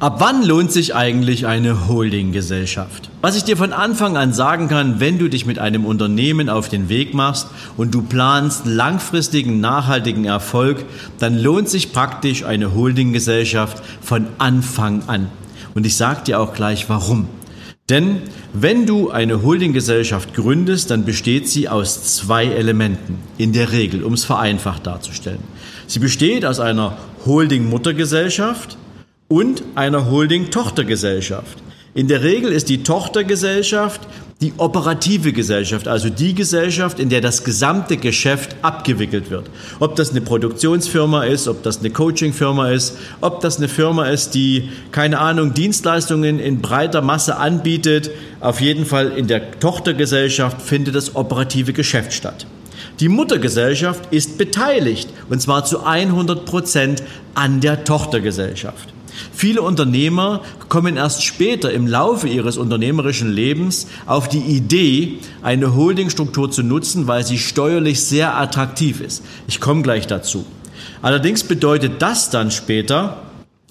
Ab wann lohnt sich eigentlich eine Holdinggesellschaft? Was ich dir von Anfang an sagen kann, wenn du dich mit einem Unternehmen auf den Weg machst und du planst langfristigen, nachhaltigen Erfolg, dann lohnt sich praktisch eine Holdinggesellschaft von Anfang an. Und ich sage dir auch gleich warum. Denn wenn du eine Holdinggesellschaft gründest, dann besteht sie aus zwei Elementen, in der Regel, um es vereinfacht darzustellen. Sie besteht aus einer Holding-Muttergesellschaft, und einer Holding-Tochtergesellschaft. In der Regel ist die Tochtergesellschaft die operative Gesellschaft, also die Gesellschaft, in der das gesamte Geschäft abgewickelt wird. Ob das eine Produktionsfirma ist, ob das eine Coachingfirma ist, ob das eine Firma ist, die, keine Ahnung, Dienstleistungen in breiter Masse anbietet, auf jeden Fall in der Tochtergesellschaft findet das operative Geschäft statt. Die Muttergesellschaft ist beteiligt, und zwar zu 100 Prozent an der Tochtergesellschaft. Viele Unternehmer kommen erst später im Laufe ihres unternehmerischen Lebens auf die Idee, eine Holdingstruktur zu nutzen, weil sie steuerlich sehr attraktiv ist. Ich komme gleich dazu. Allerdings bedeutet das dann später,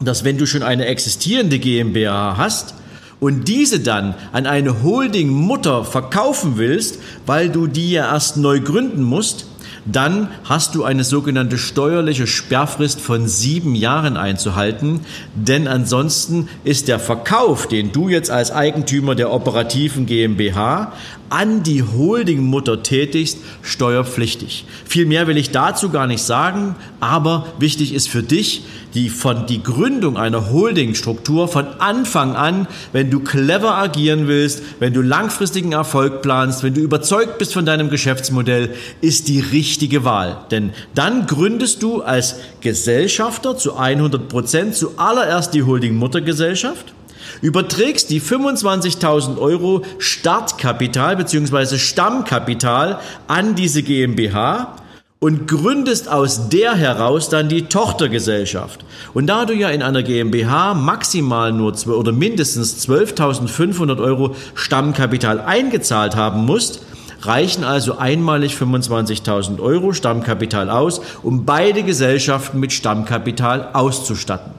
dass wenn du schon eine existierende GmbH hast, und diese dann an eine Holding-Mutter verkaufen willst, weil du die ja erst neu gründen musst, dann hast du eine sogenannte steuerliche Sperrfrist von sieben Jahren einzuhalten, denn ansonsten ist der Verkauf, den du jetzt als Eigentümer der operativen GmbH an die Holdingmutter tätigst, steuerpflichtig. Viel mehr will ich dazu gar nicht sagen, aber wichtig ist für dich, die von die Gründung einer Holdingstruktur von Anfang an, wenn du clever agieren willst, wenn du langfristigen Erfolg planst, wenn du überzeugt bist von deinem Geschäftsmodell, ist die richtige Wahl. Denn dann gründest du als Gesellschafter zu 100 Prozent zuallererst die Holding-Muttergesellschaft überträgst die 25.000 Euro Startkapital bzw. Stammkapital an diese GmbH und gründest aus der heraus dann die Tochtergesellschaft. Und da du ja in einer GmbH maximal nur oder mindestens 12.500 Euro Stammkapital eingezahlt haben musst, reichen also einmalig 25.000 Euro Stammkapital aus, um beide Gesellschaften mit Stammkapital auszustatten.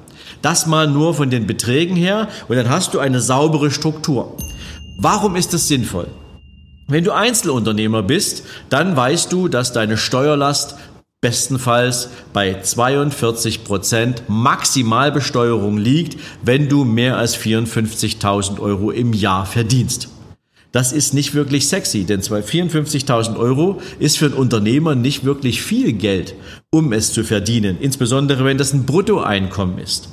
Das mal nur von den Beträgen her und dann hast du eine saubere Struktur. Warum ist das sinnvoll? Wenn du Einzelunternehmer bist, dann weißt du, dass deine Steuerlast bestenfalls bei 42 Prozent Maximalbesteuerung liegt, wenn du mehr als 54.000 Euro im Jahr verdienst. Das ist nicht wirklich sexy, denn 54.000 Euro ist für einen Unternehmer nicht wirklich viel Geld, um es zu verdienen, insbesondere wenn das ein Bruttoeinkommen ist.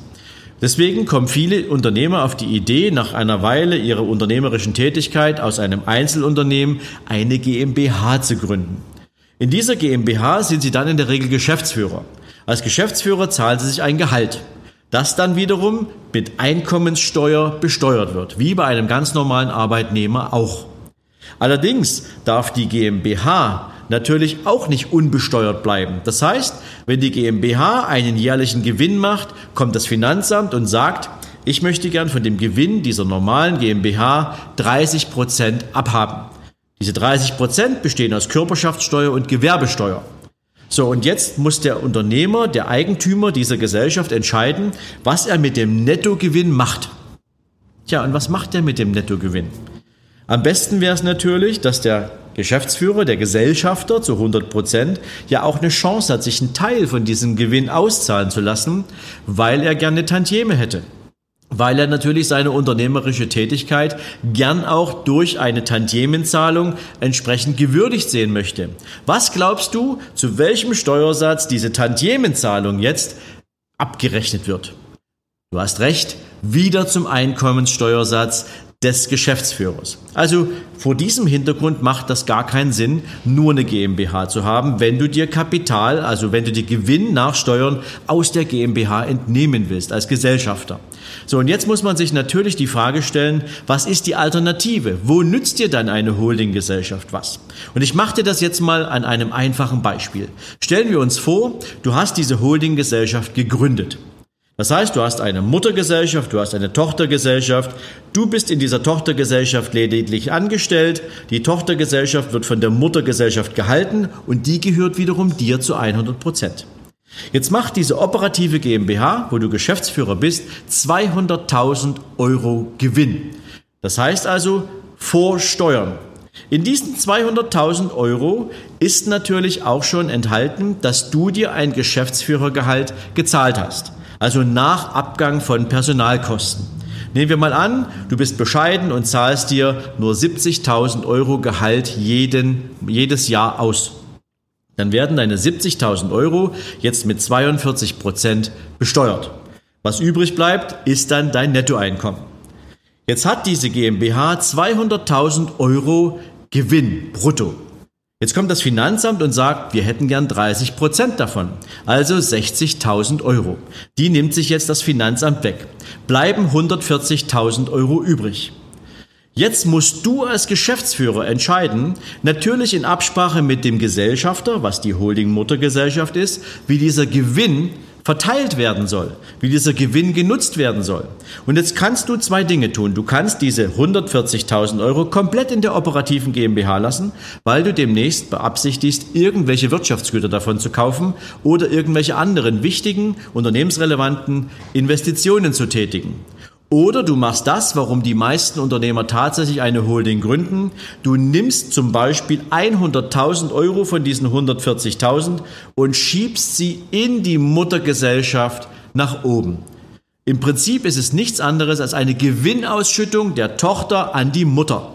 Deswegen kommen viele Unternehmer auf die Idee, nach einer Weile ihrer unternehmerischen Tätigkeit aus einem Einzelunternehmen eine GmbH zu gründen. In dieser GmbH sind sie dann in der Regel Geschäftsführer. Als Geschäftsführer zahlen sie sich ein Gehalt, das dann wiederum mit Einkommenssteuer besteuert wird, wie bei einem ganz normalen Arbeitnehmer auch. Allerdings darf die GmbH natürlich auch nicht unbesteuert bleiben. Das heißt, wenn die GmbH einen jährlichen Gewinn macht, kommt das Finanzamt und sagt, ich möchte gern von dem Gewinn dieser normalen GmbH 30 Prozent abhaben. Diese 30 Prozent bestehen aus Körperschaftssteuer und Gewerbesteuer. So, und jetzt muss der Unternehmer, der Eigentümer dieser Gesellschaft entscheiden, was er mit dem Nettogewinn macht. Tja, und was macht er mit dem Nettogewinn? Am besten wäre es natürlich, dass der Geschäftsführer, der Gesellschafter zu 100 Prozent, ja auch eine Chance hat, sich einen Teil von diesem Gewinn auszahlen zu lassen, weil er gerne Tantieme hätte. weil er natürlich seine unternehmerische Tätigkeit gern auch durch eine Tantiemenzahlung entsprechend gewürdigt sehen möchte. Was glaubst du, zu welchem Steuersatz diese Tantiemenzahlung jetzt abgerechnet wird? Du hast recht, wieder zum Einkommenssteuersatz des Geschäftsführers. Also vor diesem Hintergrund macht das gar keinen Sinn, nur eine GmbH zu haben, wenn du dir Kapital, also wenn du dir Gewinn nach Steuern aus der GmbH entnehmen willst als Gesellschafter. So, und jetzt muss man sich natürlich die Frage stellen, was ist die Alternative? Wo nützt dir dann eine Holdinggesellschaft was? Und ich mache dir das jetzt mal an einem einfachen Beispiel. Stellen wir uns vor, du hast diese Holdinggesellschaft gegründet. Das heißt, du hast eine Muttergesellschaft, du hast eine Tochtergesellschaft, du bist in dieser Tochtergesellschaft lediglich angestellt, die Tochtergesellschaft wird von der Muttergesellschaft gehalten und die gehört wiederum dir zu 100 Prozent. Jetzt macht diese operative GmbH, wo du Geschäftsführer bist, 200.000 Euro Gewinn. Das heißt also vor Steuern. In diesen 200.000 Euro ist natürlich auch schon enthalten, dass du dir ein Geschäftsführergehalt gezahlt hast also nach Abgang von Personalkosten. Nehmen wir mal an, du bist bescheiden und zahlst dir nur 70.000 Euro Gehalt jeden, jedes Jahr aus. Dann werden deine 70.000 Euro jetzt mit 42 Prozent besteuert. Was übrig bleibt, ist dann dein Nettoeinkommen. Jetzt hat diese GmbH 200.000 Euro Gewinn brutto. Jetzt kommt das Finanzamt und sagt, wir hätten gern 30 Prozent davon, also 60.000 Euro. Die nimmt sich jetzt das Finanzamt weg. Bleiben 140.000 Euro übrig. Jetzt musst du als Geschäftsführer entscheiden, natürlich in Absprache mit dem Gesellschafter, was die Holding-Muttergesellschaft ist, wie dieser Gewinn verteilt werden soll, wie dieser Gewinn genutzt werden soll. Und jetzt kannst du zwei Dinge tun. Du kannst diese 140.000 Euro komplett in der operativen GmbH lassen, weil du demnächst beabsichtigst, irgendwelche Wirtschaftsgüter davon zu kaufen oder irgendwelche anderen wichtigen, unternehmensrelevanten Investitionen zu tätigen. Oder du machst das, warum die meisten Unternehmer tatsächlich eine Holding gründen. Du nimmst zum Beispiel 100.000 Euro von diesen 140.000 und schiebst sie in die Muttergesellschaft nach oben. Im Prinzip ist es nichts anderes als eine Gewinnausschüttung der Tochter an die Mutter.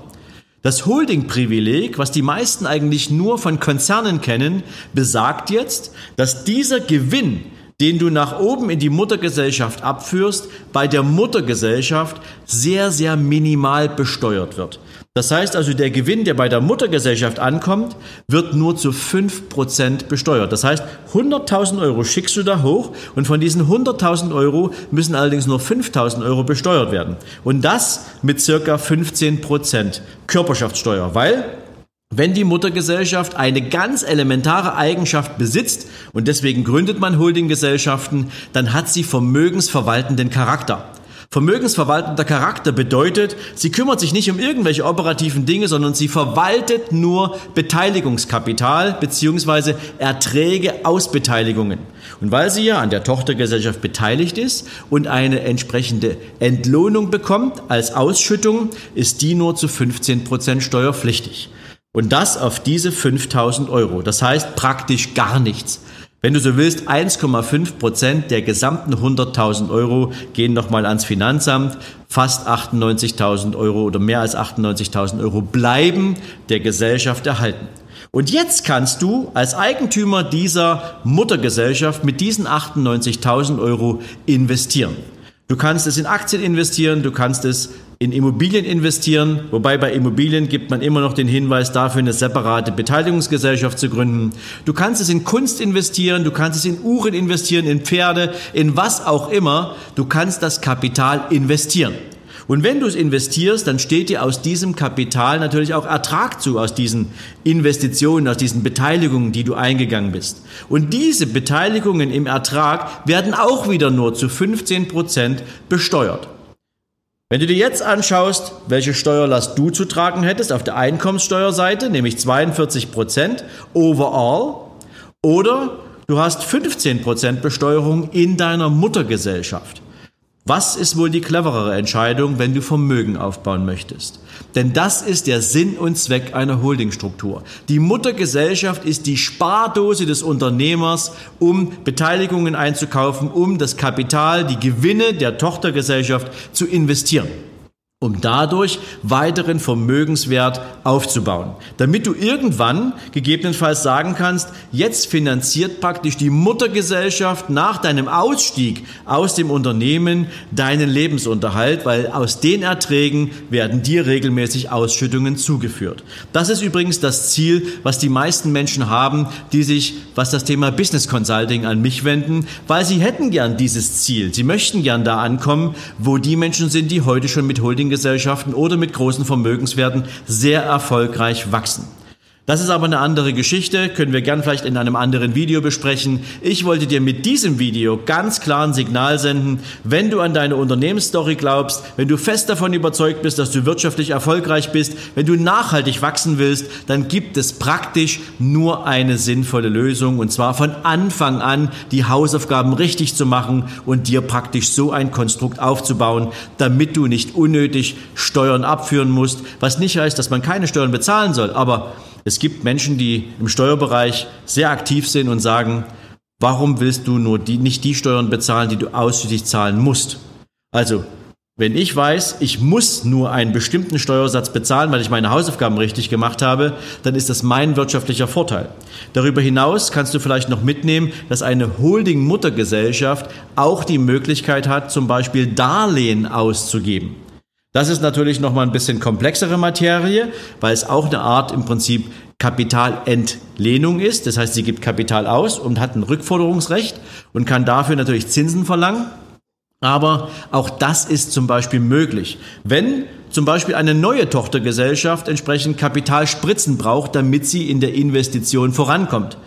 Das Holding-Privileg, was die meisten eigentlich nur von Konzernen kennen, besagt jetzt, dass dieser Gewinn den du nach oben in die Muttergesellschaft abführst, bei der Muttergesellschaft sehr, sehr minimal besteuert wird. Das heißt also, der Gewinn, der bei der Muttergesellschaft ankommt, wird nur zu 5% besteuert. Das heißt, 100.000 Euro schickst du da hoch und von diesen 100.000 Euro müssen allerdings nur 5.000 Euro besteuert werden. Und das mit circa 15% Körperschaftssteuer, weil wenn die Muttergesellschaft eine ganz elementare Eigenschaft besitzt, und deswegen gründet man Holdinggesellschaften, dann hat sie vermögensverwaltenden Charakter. Vermögensverwaltender Charakter bedeutet, sie kümmert sich nicht um irgendwelche operativen Dinge, sondern sie verwaltet nur Beteiligungskapital bzw. Erträge aus Beteiligungen. Und weil sie ja an der Tochtergesellschaft beteiligt ist und eine entsprechende Entlohnung bekommt als Ausschüttung, ist die nur zu 15 Prozent steuerpflichtig. Und das auf diese 5000 Euro. Das heißt praktisch gar nichts. Wenn du so willst, 1,5 Prozent der gesamten 100.000 Euro gehen nochmal ans Finanzamt. Fast 98.000 Euro oder mehr als 98.000 Euro bleiben der Gesellschaft erhalten. Und jetzt kannst du als Eigentümer dieser Muttergesellschaft mit diesen 98.000 Euro investieren. Du kannst es in Aktien investieren, du kannst es in Immobilien investieren, wobei bei Immobilien gibt man immer noch den Hinweis dafür, eine separate Beteiligungsgesellschaft zu gründen. Du kannst es in Kunst investieren, du kannst es in Uhren investieren, in Pferde, in was auch immer. Du kannst das Kapital investieren. Und wenn du es investierst, dann steht dir aus diesem Kapital natürlich auch Ertrag zu, aus diesen Investitionen, aus diesen Beteiligungen, die du eingegangen bist. Und diese Beteiligungen im Ertrag werden auch wieder nur zu 15 Prozent besteuert. Wenn du dir jetzt anschaust, welche Steuerlast du zu tragen hättest auf der Einkommenssteuerseite, nämlich 42 Prozent overall, oder du hast 15 Prozent Besteuerung in deiner Muttergesellschaft, Was ist wohl die cleverere Entscheidung, wenn du Vermögen aufbauen möchtest? Denn das ist der Sinn und Zweck einer Holdingstruktur. Die Muttergesellschaft ist die Spardose des Unternehmers, um Beteiligungen einzukaufen, um das Kapital, die Gewinne der Tochtergesellschaft zu investieren um dadurch weiteren Vermögenswert aufzubauen, damit du irgendwann gegebenenfalls sagen kannst, jetzt finanziert praktisch die Muttergesellschaft nach deinem Ausstieg aus dem Unternehmen deinen Lebensunterhalt, weil aus den Erträgen werden dir regelmäßig Ausschüttungen zugeführt. Das ist übrigens das Ziel, was die meisten Menschen haben, die sich, was das Thema Business Consulting an mich wenden, weil sie hätten gern dieses Ziel. Sie möchten gern da ankommen, wo die Menschen sind, die heute schon mit Holding Holdinggesellschaften oder mit großen Vermögenswerten sehr erfolgreich wachsen. Das ist aber eine andere Geschichte, können wir gern vielleicht in einem anderen Video besprechen. Ich wollte dir mit diesem Video ganz klar ein Signal senden, wenn du an deine Unternehmensstory glaubst, wenn du fest davon überzeugt bist, dass du wirtschaftlich erfolgreich bist, wenn du nachhaltig wachsen willst, dann gibt es praktisch nur eine sinnvolle Lösung und zwar von Anfang an die Hausaufgaben richtig zu machen und dir praktisch so ein Konstrukt aufzubauen, damit du nicht unnötig Steuern abführen musst, was nicht heißt, dass man keine Steuern bezahlen soll, aber es gibt Menschen, die im Steuerbereich sehr aktiv sind und sagen, warum willst du nur die, nicht die Steuern bezahlen, die du ausschließlich zahlen musst? Also, wenn ich weiß, ich muss nur einen bestimmten Steuersatz bezahlen, weil ich meine Hausaufgaben richtig gemacht habe, dann ist das mein wirtschaftlicher Vorteil. Darüber hinaus kannst du vielleicht noch mitnehmen, dass eine Holding-Muttergesellschaft auch die Möglichkeit hat, zum Beispiel Darlehen auszugeben. Das ist natürlich nochmal ein bisschen komplexere Materie, weil es auch eine Art im Prinzip Kapitalentlehnung ist. Das heißt, sie gibt Kapital aus und hat ein Rückforderungsrecht und kann dafür natürlich Zinsen verlangen. Aber auch das ist zum Beispiel möglich. Wenn zum Beispiel eine neue Tochtergesellschaft entsprechend Kapitalspritzen braucht, damit sie in der Investition vorankommt.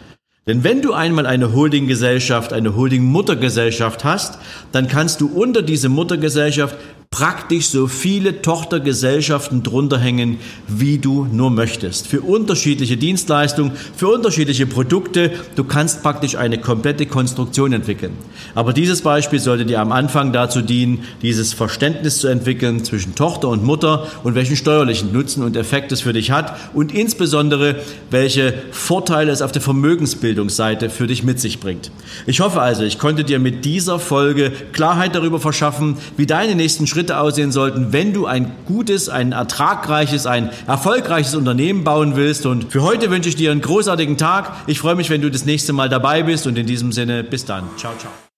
Denn wenn du einmal eine Holdinggesellschaft, eine Holding-Muttergesellschaft hast, dann kannst du unter diese Muttergesellschaft praktisch so viele Tochtergesellschaften drunter hängen, wie du nur möchtest. Für unterschiedliche Dienstleistungen, für unterschiedliche Produkte. Du kannst praktisch eine komplette Konstruktion entwickeln. Aber dieses Beispiel sollte dir am Anfang dazu dienen, dieses Verständnis zu entwickeln zwischen Tochter und Mutter und welchen steuerlichen Nutzen und Effekt es für dich hat und insbesondere welche Vorteile es auf der Vermögensbildungsseite für dich mit sich bringt. Ich hoffe also, ich konnte dir mit dieser Folge Klarheit darüber verschaffen, wie deine nächsten Schritte Schritte aussehen sollten, wenn du ein gutes, ein ertragreiches, ein erfolgreiches Unternehmen bauen willst. Und für heute wünsche ich dir einen großartigen Tag. Ich freue mich, wenn du das nächste Mal dabei bist und in diesem Sinne, bis dann. Ciao, ciao.